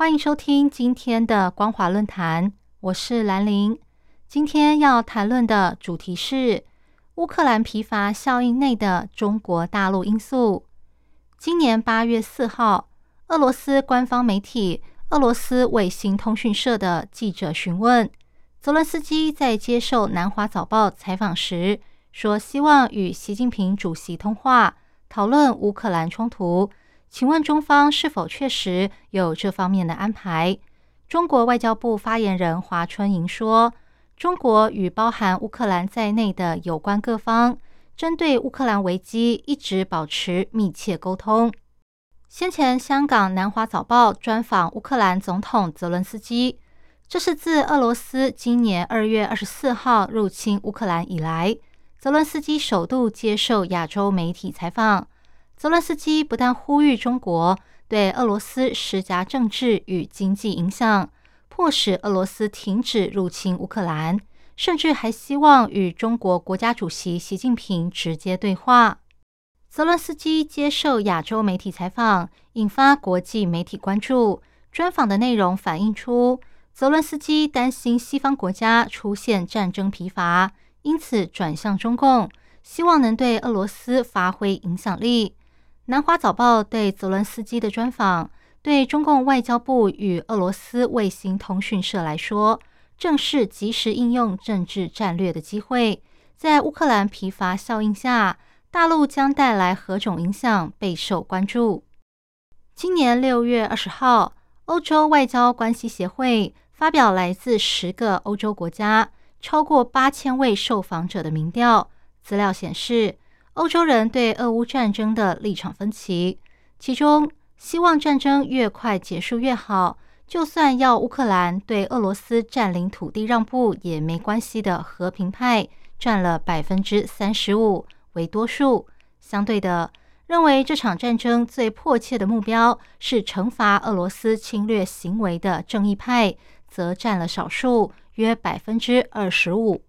欢迎收听今天的光华论坛，我是兰玲。今天要谈论的主题是乌克兰疲乏效应内的中国大陆因素。今年八月四号，俄罗斯官方媒体俄罗斯卫星通讯社的记者询问泽伦斯基，在接受南华早报采访时说，希望与习近平主席通话，讨论乌克兰冲突。请问中方是否确实有这方面的安排？中国外交部发言人华春莹说：“中国与包含乌克兰在内的有关各方，针对乌克兰危机一直保持密切沟通。”先前香港南华早报专访乌克兰总统泽伦斯基，这是自俄罗斯今年二月二十四号入侵乌克兰以来，泽伦斯基首度接受亚洲媒体采访。泽伦斯基不但呼吁中国对俄罗斯施加政治与经济影响，迫使俄罗斯停止入侵乌克兰，甚至还希望与中国国家主席习近平直接对话。泽伦斯基接受亚洲媒体采访，引发国际媒体关注。专访的内容反映出，泽伦斯基担心西方国家出现战争疲乏，因此转向中共，希望能对俄罗斯发挥影响力。南华早报对泽伦斯基的专访，对中共外交部与俄罗斯卫星通讯社来说，正是及时应用政治战略的机会。在乌克兰疲乏效应下，大陆将带来何种影响备受关注。今年六月二十号，欧洲外交关系协会发表来自十个欧洲国家超过八千位受访者的民调资料显示。欧洲人对俄乌战争的立场分歧，其中希望战争越快结束越好，就算要乌克兰对俄罗斯占领土地让步也没关系的和平派占了百分之三十五为多数。相对的，认为这场战争最迫切的目标是惩罚俄罗斯侵略行为的正义派则占了少数，约百分之二十五。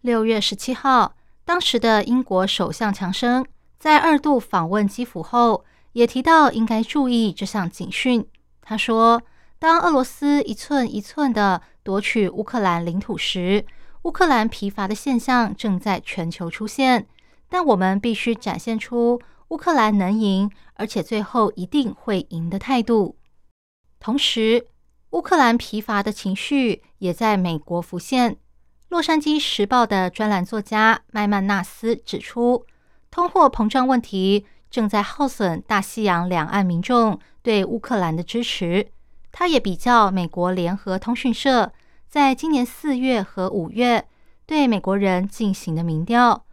六月十七号。当时的英国首相强生在二度访问基辅后，也提到应该注意这项警讯。他说：“当俄罗斯一寸一寸的夺取乌克兰领土时，乌克兰疲乏的现象正在全球出现。但我们必须展现出乌克兰能赢，而且最后一定会赢的态度。同时，乌克兰疲乏的情绪也在美国浮现。”《洛杉矶时报》的专栏作家麦曼纳斯指出，通货膨胀问题正在耗损大西洋两岸民众对乌克兰的支持。他也比较美国联合通讯社在今年四月和五月对美国人进行的民调，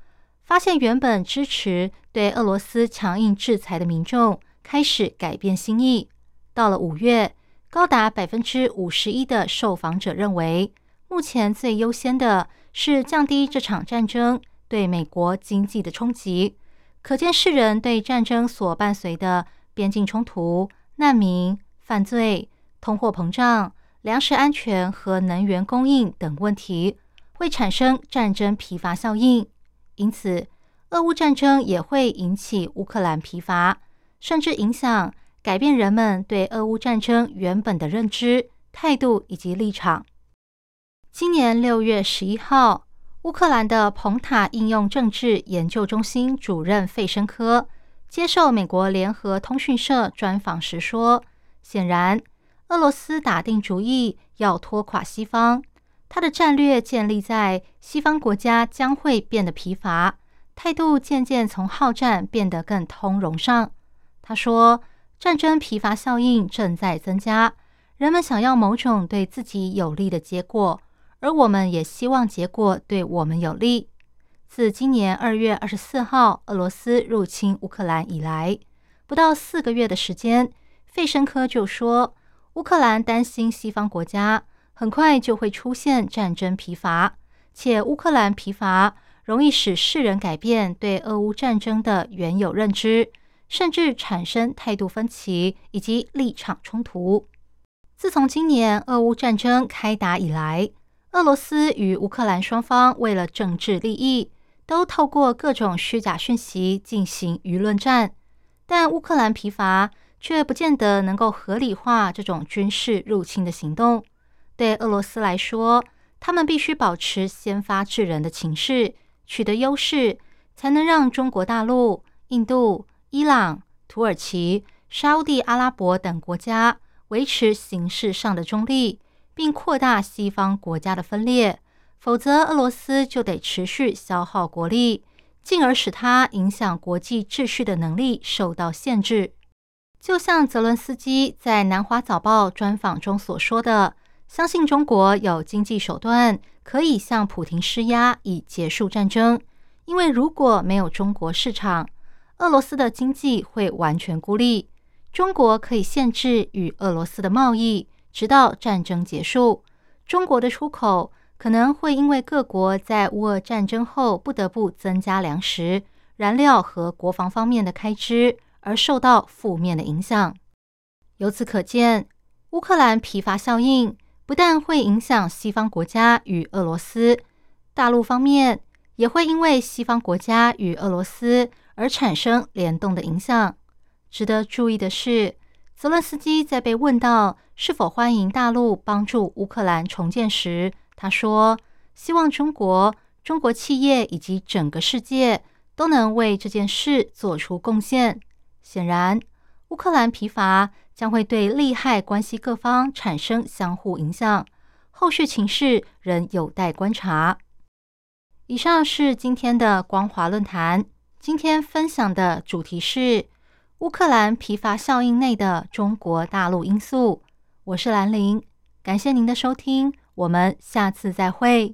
发现原本支持对俄罗斯强硬制裁的民众开始改变心意。到了五月，高达百分之五十一的受访者认为。目前最优先的是降低这场战争对美国经济的冲击。可见世人对战争所伴随的边境冲突、难民、犯罪、通货膨胀、粮食安全和能源供应等问题会产生战争疲乏效应。因此，俄乌战争也会引起乌克兰疲乏，甚至影响改变人们对俄乌战争原本的认知、态度以及立场。今年六月十一号，乌克兰的彭塔应用政治研究中心主任费申科接受美国联合通讯社专访时说：“显然，俄罗斯打定主意要拖垮西方，他的战略建立在西方国家将会变得疲乏，态度渐渐从好战变得更通融上。”他说：“战争疲乏效应正在增加，人们想要某种对自己有利的结果。”而我们也希望结果对我们有利。自今年二月二十四号俄罗斯入侵乌克兰以来，不到四个月的时间，费申科就说，乌克兰担心西方国家很快就会出现战争疲乏，且乌克兰疲乏容易使世人改变对俄乌战争的原有认知，甚至产生态度分歧以及立场冲突。自从今年俄乌战争开打以来，俄罗斯与乌克兰双方为了政治利益，都透过各种虚假讯息进行舆论战。但乌克兰疲乏，却不见得能够合理化这种军事入侵的行动。对俄罗斯来说，他们必须保持先发制人的情势，取得优势，才能让中国大陆、印度、伊朗、土耳其、沙地阿拉伯等国家。维持形式上的中立，并扩大西方国家的分裂，否则俄罗斯就得持续消耗国力，进而使它影响国际秩序的能力受到限制。就像泽伦斯基在《南华早报》专访中所说的：“相信中国有经济手段可以向普京施压以结束战争，因为如果没有中国市场，俄罗斯的经济会完全孤立。”中国可以限制与俄罗斯的贸易，直到战争结束。中国的出口可能会因为各国在乌俄战争后不得不增加粮食、燃料和国防方面的开支而受到负面的影响。由此可见，乌克兰疲乏效应不但会影响西方国家与俄罗斯，大陆方面也会因为西方国家与俄罗斯而产生联动的影响。值得注意的是，泽伦斯基在被问到是否欢迎大陆帮助乌克兰重建时，他说：“希望中国、中国企业以及整个世界都能为这件事做出贡献。”显然，乌克兰疲乏将会对利害关系各方产生相互影响，后续情势仍有待观察。以上是今天的光华论坛，今天分享的主题是。乌克兰疲乏效应内的中国大陆因素，我是兰陵，感谢您的收听，我们下次再会。